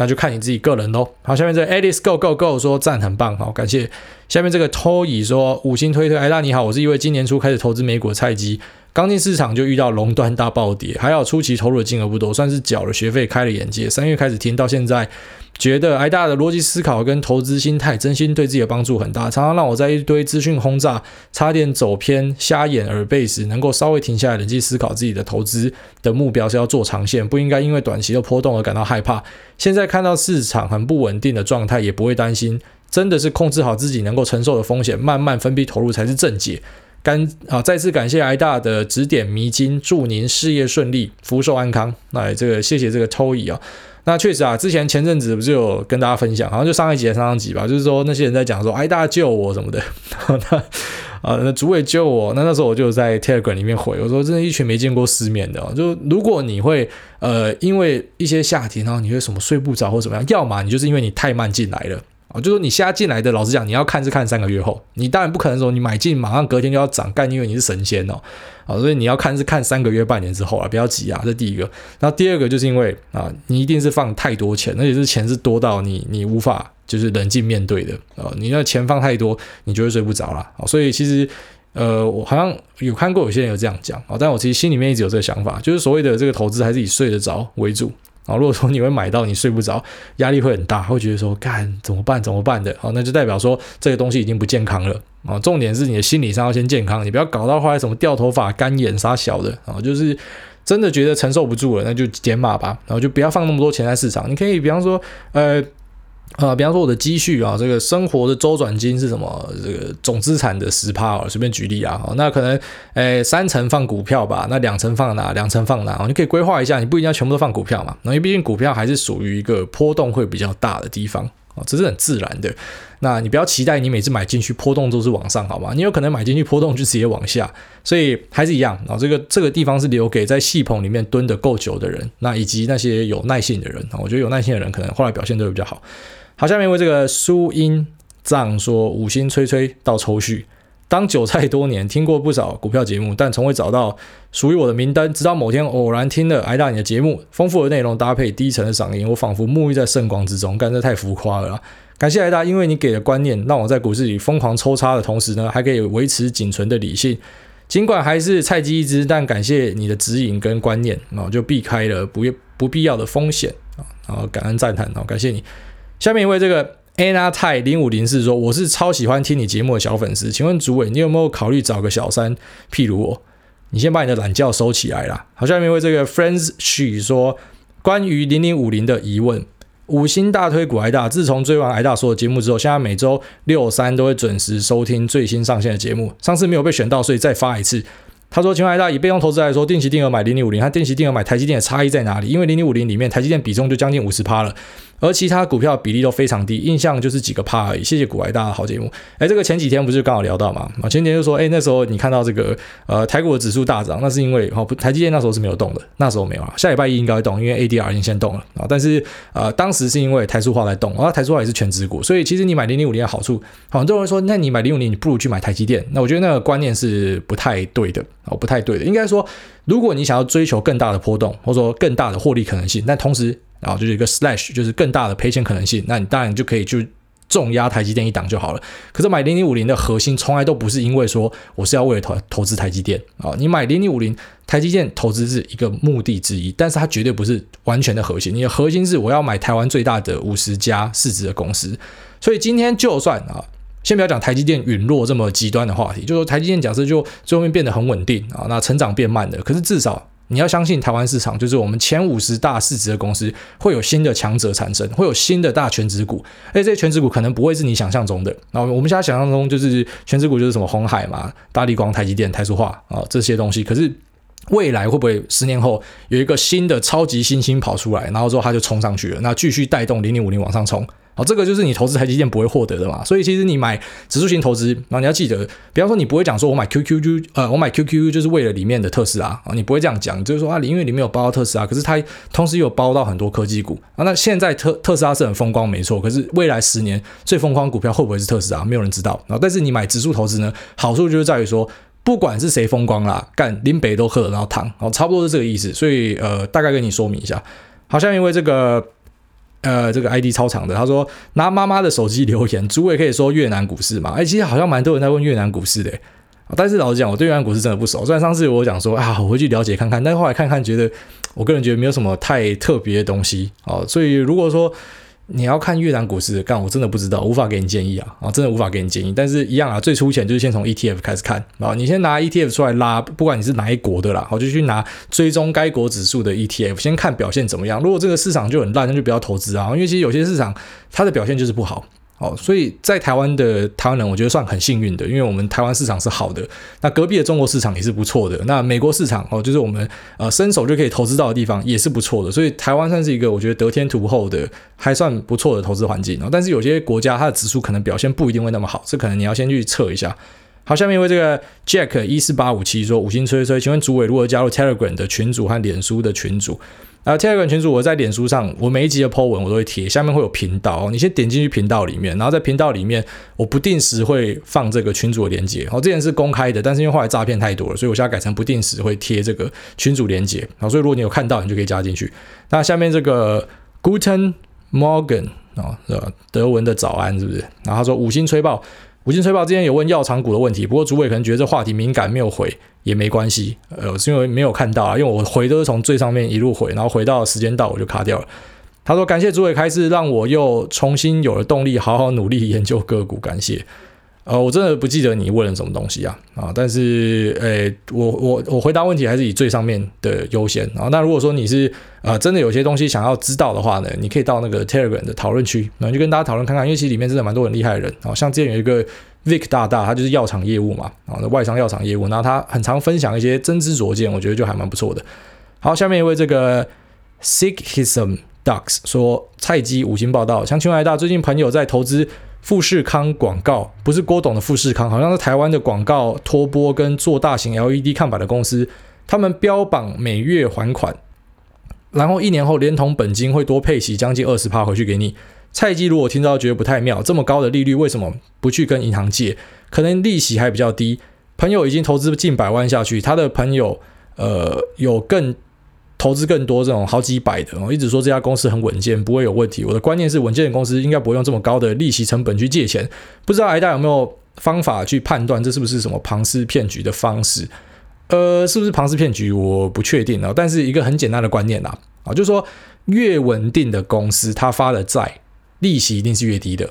那就看你自己个人喽。好，下面这个 Alice Go Go Go 说赞很棒，好，感谢。下面这个 Toy 说五星推推，哎，大你好，我是一位今年初开始投资美股的菜鸡，刚进市场就遇到垄断大暴跌，还好初期投入的金额不多，算是缴了学费，开了眼界。三月开始听到现在。觉得挨大的逻辑思考跟投资心态，真心对自己的帮助很大，常常让我在一堆资讯轰炸、差点走偏、瞎眼耳背时，能够稍微停下来，冷静思考自己的投资的目标是要做长线，不应该因为短期的波动而感到害怕。现在看到市场很不稳定的状态，也不会担心，真的是控制好自己能够承受的风险，慢慢分批投入才是正解。感啊，再次感谢挨大的指点迷津，祝您事业顺利，福寿安康。那，这个谢谢这个 Toy 啊。那确实啊，之前前阵子不是有跟大家分享，好像就上一集上上集吧，就是说那些人在讲说，哎，大救我什么的，那啊，那主委救我，那那时候我就在 Telegram 里面回，我说真的，一群没见过世面的，就如果你会呃，因为一些下跌，然后你会什么睡不着或怎么样，要么你就是因为你太慢进来了。啊，就是说你现在进来的，老实讲，你要看是看三个月后，你当然不可能说你买进马上隔天就要涨，干，因为你是神仙哦，啊，所以你要看是看三个月、半年之后啊，不要急啊，这第一个。然后第二个就是因为啊，你一定是放太多钱，而且是钱是多到你你无法就是冷静面对的啊，你那钱放太多，你就会睡不着了啊。所以其实呃，我好像有看过有些人有这样讲啊，但我其实心里面一直有这个想法，就是所谓的这个投资还是以睡得着为主。啊，如果说你会买到你睡不着，压力会很大，会觉得说干怎么办怎么办的，好，那就代表说这个东西已经不健康了啊。重点是你的心理上要先健康，你不要搞到后来什么掉头发、干眼、啥小的啊，就是真的觉得承受不住了，那就减码吧，然后就不要放那么多钱在市场。你可以比方说，呃。啊，比方说我的积蓄啊，这个生活的周转金是什么？这个总资产的十趴啊，随便举例啊，那可能诶三成放股票吧，那两成放哪？两成放哪？你可以规划一下，你不一定要全部都放股票嘛，因为毕竟股票还是属于一个波动会比较大的地方啊，这是很自然的。那你不要期待你每次买进去波动都是往上，好吗？你有可能买进去波动就直接往下，所以还是一样啊。这个这个地方是留给在系统里面蹲得够久的人，那以及那些有耐性的人啊。我觉得有耐性的人可能后来表现都会比较好。好，下面为这个苏英藏说五星吹吹到抽续，当韭菜多年，听过不少股票节目，但从未找到属于我的明灯。直到某天偶然听了挨大你的节目，丰富的内容搭配低沉的嗓音，我仿佛沐浴在圣光之中。干，这太浮夸了啦！感谢挨大，因为你给的观念，让我在股市里疯狂抽插的同时呢，还可以维持仅存的理性。尽管还是菜鸡一只，但感谢你的指引跟观念，然后就避开了不不必要的风险啊，然后感恩赞叹，好，感谢你。下面一位这个 Anna 泰零五零四说：“我是超喜欢听你节目的小粉丝，请问主委，你有没有考虑找个小三，譬如我？你先把你的懒觉收起来啦。”好，下面一位这个 Friends She 说：“关于零零五零的疑问，五星大推股挨大，自从追完挨大所有节目之后，现在每周六三都会准时收听最新上线的节目。上次没有被选到，所以再发一次。”他说：“请问挨大，以被动投资来说，定期定额买零零五零和定期定额买台积电的差异在哪里？因为零零五零里面台积电比重就将近五十趴了。”而其他股票比例都非常低，印象就是几个趴而已。谢谢股挨大的好节目。哎，这个前几天不是刚好聊到嘛？啊，前几天就说，哎，那时候你看到这个呃台股的指数大涨，那是因为哦，台积电那时候是没有动的，那时候没有啊。下礼拜一应该会动，因为 ADR 已经先动了啊。但是呃当时是因为台塑化在动，然后台塑化也是全职股，所以其实你买零零五零的好处，很多人说，那你买零五零，你不如去买台积电。那我觉得那个观念是不太对的哦，不太对的。应该说，如果你想要追求更大的波动，或者说更大的获利可能性，但同时。然后就是一个 slash，就是更大的赔钱可能性。那你当然就可以就重压台积电一档就好了。可是买零零五零的核心从来都不是因为说我是要为了投投资台积电啊。你买零零五零台积电投资是一个目的之一，但是它绝对不是完全的核心。你的核心是我要买台湾最大的五十家市值的公司。所以今天就算啊，先不要讲台积电陨落这么极端的话题，就说台积电假设就最后面变得很稳定啊，那成长变慢的，可是至少。你要相信台湾市场，就是我们前五十大市值的公司会有新的强者产生，会有新的大权值股，而且这些权值股可能不会是你想象中的。然后我们现在想象中就是权值股就是什么红海嘛、大力光、台积电、台塑化啊这些东西，可是未来会不会十年后有一个新的超级新星跑出来，然后之后它就冲上去了，那继续带动零零五零往上冲？好，这个就是你投资台积电不会获得的嘛，所以其实你买指数型投资，然后你要记得，比方说你不会讲说我买 QQ 就呃我买 QQ 就是为了里面的特斯拉啊，你不会这样讲，就是说啊，因为里面有包到特斯拉，可是它同时有包到很多科技股啊。那现在特特斯拉是很风光没错，可是未来十年最风光股票会不会是特斯拉？没有人知道。然后但是你买指数投资呢，好处就是在于说，不管是谁风光啦，干林北都喝得到汤，然后差不多是这个意思。所以呃，大概跟你说明一下。好，下面因为这个。呃，这个 ID 超长的，他说拿妈妈的手机留言，诸位可以说越南股市嘛？哎，其实好像蛮多人在问越南股市的，但是老实讲，我对越南股市真的不熟。虽然上次我讲说啊，我回去了解看看，但是后来看看，觉得我个人觉得没有什么太特别的东西哦。所以如果说你要看越南股市，干我真的不知道，无法给你建议啊啊，真的无法给你建议。但是一样啊，最粗浅就是先从 ETF 开始看啊，你先拿 ETF 出来拉，不管你是哪一国的啦，好就去拿追踪该国指数的 ETF，先看表现怎么样。如果这个市场就很烂，那就不要投资啊，因为其实有些市场它的表现就是不好。哦，所以在台湾的台湾人，我觉得算很幸运的，因为我们台湾市场是好的，那隔壁的中国市场也是不错的，那美国市场哦，就是我们呃伸手就可以投资到的地方也是不错的，所以台湾算是一个我觉得得天独厚的还算不错的投资环境哦。但是有些国家它的指数可能表现不一定会那么好，这可能你要先去测一下。好，下面一位这个 Jack 一四八五七说五星吹吹，请问主委如何加入 Telegram 的群组和脸书的群组？啊，Telegram 群组我在脸书上，我每一集的 po 文我都会贴，下面会有频道，你先点进去频道里面，然后在频道里面，我不定时会放这个群组的连接。好，之前是公开的，但是因为后来诈骗太多了，所以我现在改成不定时会贴这个群组连接。好，所以如果你有看到，你就可以加进去。那下面这个 Guten Morgen 啊，德文的早安是不是？然后他说五星吹爆。五星吹爆之前有问药厂股的问题，不过主委可能觉得这话题敏感，没有回也没关系。呃，是因为没有看到啊，因为我回都是从最上面一路回，然后回到时间到我就卡掉了。他说感谢主委开示，让我又重新有了动力，好好努力研究个股，感谢。呃，我真的不记得你问了什么东西啊啊！但是，诶、我我我回答问题还是以最上面的优先啊。那如果说你是呃真的有些东西想要知道的话呢，你可以到那个 Telegram 的讨论区，然后就跟大家讨论看看，因为其实里面真的蛮多很厉害的人啊。像之前有一个 Vic 大大，他就是药厂业务嘛，啊，外商药厂业务，然后他很常分享一些真知灼见，我觉得就还蛮不错的。好，下面一位这个 Sikhism Ducks 说，菜鸡五星报道，想请问大最近朋友在投资。富士康广告不是郭董的富士康，好像是台湾的广告托播跟做大型 LED 看板的公司，他们标榜每月还款，然后一年后连同本金会多配息将近二十趴回去给你。蔡记如果听到觉得不太妙，这么高的利率为什么不去跟银行借？可能利息还比较低。朋友已经投资近百万下去，他的朋友呃有更。投资更多这种好几百的，我一直说这家公司很稳健，不会有问题。我的观念是，稳健的公司应该不会用这么高的利息成本去借钱。不知道癌大有没有方法去判断这是不是什么庞氏骗局的方式？呃，是不是庞氏骗局？我不确定啊。但是一个很简单的观念呐，啊，就是说越稳定的公司，它发的债利息一定是越低的。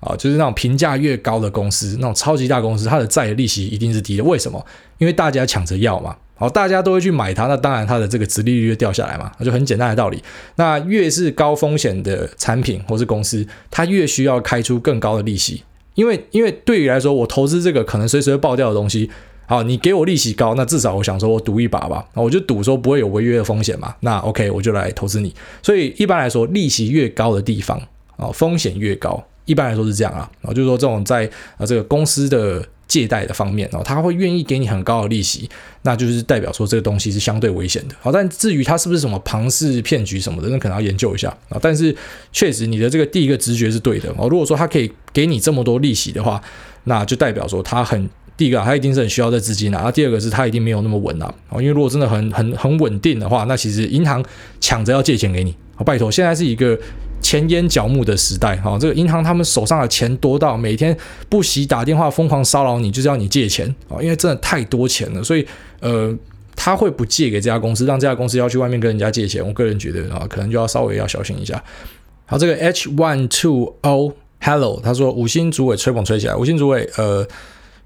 啊，就是那种评价越高的公司，那种超级大公司，它的债的利息一定是低的。为什么？因为大家抢着要嘛。好，大家都会去买它，那当然它的这个值利率就掉下来嘛，那就很简单的道理。那越是高风险的产品或是公司，它越需要开出更高的利息，因为因为对于来说，我投资这个可能随时会爆掉的东西，好，你给我利息高，那至少我想说我赌一把吧，我就赌说不会有违约的风险嘛，那 OK 我就来投资你。所以一般来说，利息越高的地方啊，风险越高，一般来说是这样啊，啊，就是说这种在啊这个公司的。借贷的方面哦，他会愿意给你很高的利息，那就是代表说这个东西是相对危险的。好，但至于它是不是什么庞氏骗局什么的，那可能要研究一下啊。但是确实你的这个第一个直觉是对的哦。如果说他可以给你这么多利息的话，那就代表说他很第一个他一定是很需要这资金的。啊，第二个是他一定没有那么稳啊。因为如果真的很很很稳定的话，那其实银行抢着要借钱给你。好，拜托，现在是一个。钱淹脚目的时代，哈，这个银行他们手上的钱多到每天不惜打电话疯狂骚扰你，就是要你借钱啊，因为真的太多钱了，所以呃，他会不借给这家公司，让这家公司要去外面跟人家借钱。我个人觉得啊，可能就要稍微要小心一下。好，这个 H one two O Hello，他说五星主委吹捧吹起来，五星主委呃。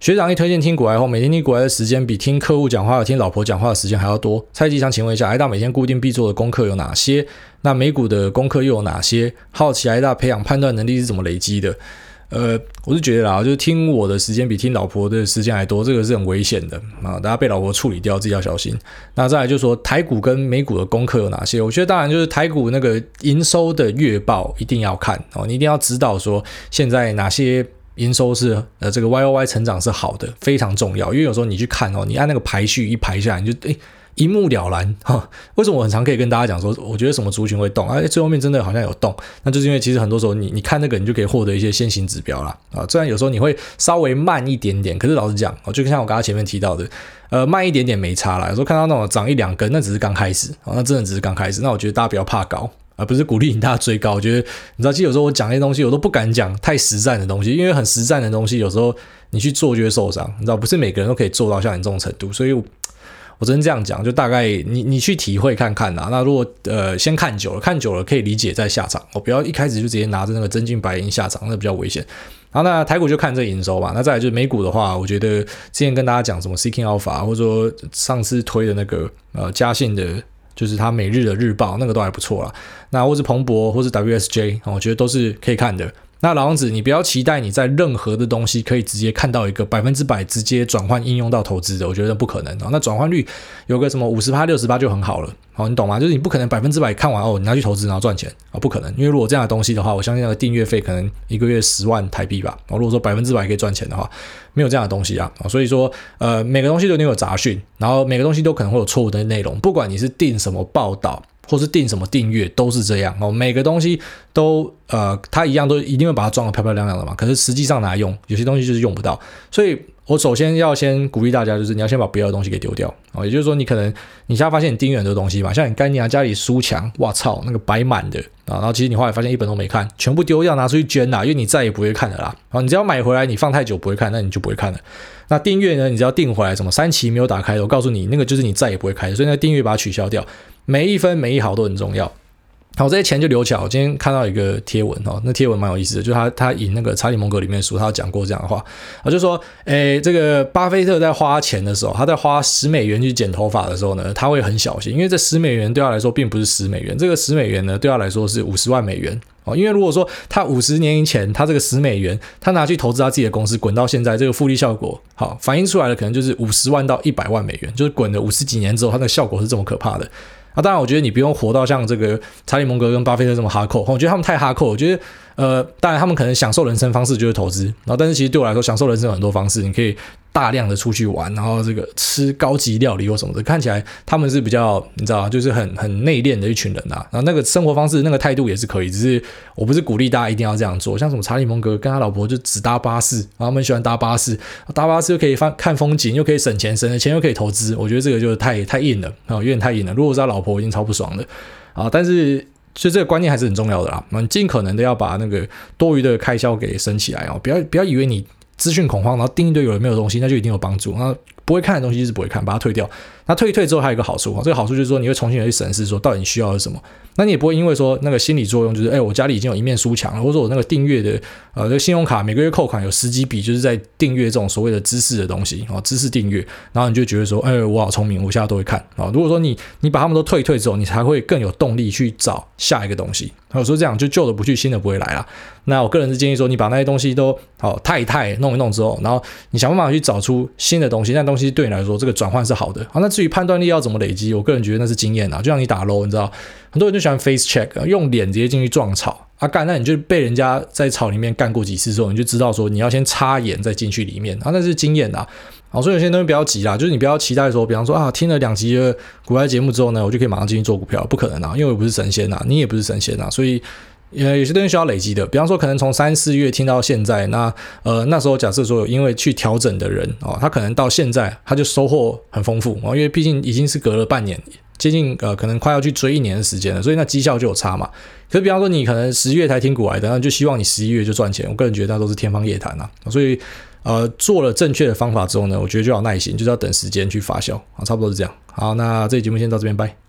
学长一推荐听股癌后，每天听股癌的时间比听客户讲话和听老婆讲话的时间还要多。蔡记想请问一下，艾大每天固定必做的功课有哪些？那美股的功课又有哪些？好奇艾大培养判断能力是怎么累积的？呃，我是觉得啦，就是听我的时间比听老婆的时间还多，这个是很危险的啊！大家被老婆处理掉，自己要小心。那再来就是说，台股跟美股的功课有哪些？我觉得当然就是台股那个营收的月报一定要看哦，你一定要知道说现在哪些。营收是呃，这个 Y O Y 成长是好的，非常重要。因为有时候你去看哦，你按那个排序一排下来，你就诶一目了然哈。为什么我很常可以跟大家讲说，我觉得什么族群会动？哎，最后面真的好像有动，那就是因为其实很多时候你你看那个，你就可以获得一些先行指标啦。啊。虽然有时候你会稍微慢一点点，可是老实讲，哦，就像我刚刚前面提到的，呃，慢一点点没差啦。有时候看到那种涨一两根，那只是刚开始，哦，那真的只是刚开始。那我觉得大家不要怕高。不是鼓励你大家追高。我觉得你知道，其实有时候我讲那些东西，我都不敢讲太实战的东西，因为很实战的东西，有时候你去做就会受伤。你知道，不是每个人都可以做到像你这种程度，所以我，我只能这样讲，就大概你你去体会看看呐。那如果呃先看久了，看久了可以理解再下场，我不要一开始就直接拿着那个真金白银下场，那比较危险。然后，那台股就看这营收吧。那再来就是美股的话，我觉得之前跟大家讲什么 Seeking Alpha，或者说上次推的那个呃嘉信的，就是他每日的日报，那个都还不错啦。那或是彭博，或是 WSJ，我觉得都是可以看的。那老王子，你不要期待你在任何的东西可以直接看到一个百分之百直接转换应用到投资的，我觉得不可能啊。那转换率有个什么五十趴、六十趴就很好了，好，你懂吗？就是你不可能百分之百看完哦，你拿去投资然后赚钱啊，不可能。因为如果这样的东西的话，我相信那个订阅费可能一个月十万台币吧。如果说百分之百可以赚钱的话，没有这样的东西啊。所以说，呃，每个东西都有有杂讯，然后每个东西都可能会有错误的内容，不管你是订什么报道。或是订什么订阅都是这样哦，每个东西都呃，它一样都一定会把它装的漂漂亮亮的嘛。可是实际上拿来用，有些东西就是用不到。所以我首先要先鼓励大家，就是你要先把不要的东西给丢掉哦。也就是说，你可能你现在发现你订阅很多东西嘛，像你概念啊，家里书墙，哇操，那个摆满的啊，然后其实你后来发现一本都没看，全部丢掉拿出去捐啦，因为你再也不会看了啦。啊，你只要买回来，你放太久不会看，那你就不会看了。那订阅呢，你只要订回来，什么三期没有打开的，我告诉你，那个就是你再也不会开的，所以那个订阅把它取消掉。每一分每一毫都很重要。好，这些钱就留起来。我今天看到一个贴文哦，那贴文蛮有意思的，就是他他引那个查理蒙格里面的书，他讲过这样的话啊，就说，诶，这个巴菲特在花钱的时候，他在花十美元去剪头发的时候呢，他会很小心，因为这十美元对他来说并不是十美元，这个十美元呢对他来说是五十万美元哦。因为如果说他五十年以前他这个十美元，他拿去投资他自己的公司，滚到现在这个复利效果，好，反映出来的可能就是五十万到一百万美元，就是滚了五十几年之后，它的效果是这么可怕的。啊，当然，我觉得你不用活到像这个查理蒙格跟巴菲特这么哈扣，我觉得他们太哈扣。我觉得，呃，当然他们可能享受人生方式就是投资，然后但是其实对我来说，享受人生有很多方式，你可以。大量的出去玩，然后这个吃高级料理或什么的，看起来他们是比较，你知道就是很很内敛的一群人呐、然后那个生活方式、那个态度也是可以，只是我不是鼓励大家一定要这样做。像什么查理蒙格跟他老婆就只搭巴士，然后他们喜欢搭巴士，搭巴士又可以翻看风景，又可以省钱，省了钱又可以投资。我觉得这个就是太太硬了啊，有点太硬了。如果是他老婆，已经超不爽了啊。但是所以这个观念还是很重要的啦，我们尽可能的要把那个多余的开销给升起来哦，不要不要以为你。资讯恐慌，然后定义对有人没有东西，那就一定有帮助。那不会看的东西就是不会看，把它退掉。那退一退之后，还有一个好处，这个好处就是说，你会重新去审视，说到底你需要的是什么。那你也不会因为说那个心理作用，就是哎，我家里已经有一面书墙了，或者我那个订阅的呃，这个信用卡每个月扣款有十几笔，就是在订阅这种所谓的知识的东西啊，知识订阅，然后你就觉得说，哎，我好聪明，我现在都会看啊。如果说你你把他们都退一退之后，你才会更有动力去找下一个东西。有时候这样就旧的不去，新的不会来了。那我个人是建议说，你把那些东西都好太一太弄一弄之后，然后你想办法去找出新的东西，那东西对你来说这个转换是好的。好，那至于判断力要怎么累积，我个人觉得那是经验啊。就像你打 low，你知道，很多人就喜欢 face check，用脸直接进去撞草啊干，那你就被人家在草里面干过几次之后，你就知道说你要先插眼再进去里面啊，那是经验啊。好，所以有些东西不要急啦，就是你不要期待说，比方说啊，听了两集的股海节目之后呢，我就可以马上进去做股票，不可能啊，因为我不是神仙呐，你也不是神仙呐，所以呃，有些东西需要累积的。比方说，可能从三四月听到现在，那呃那时候假设说，因为去调整的人哦，他可能到现在他就收获很丰富哦，因为毕竟已经是隔了半年，接近呃可能快要去追一年的时间了，所以那绩效就有差嘛。可是比方说，你可能十月才听股癌的，那就希望你十一月就赚钱，我个人觉得那都是天方夜谭啊，所以。呃，做了正确的方法之后呢，我觉得就要耐心，就是要等时间去发酵啊，差不多是这样。好，那这期节目先到这边，拜。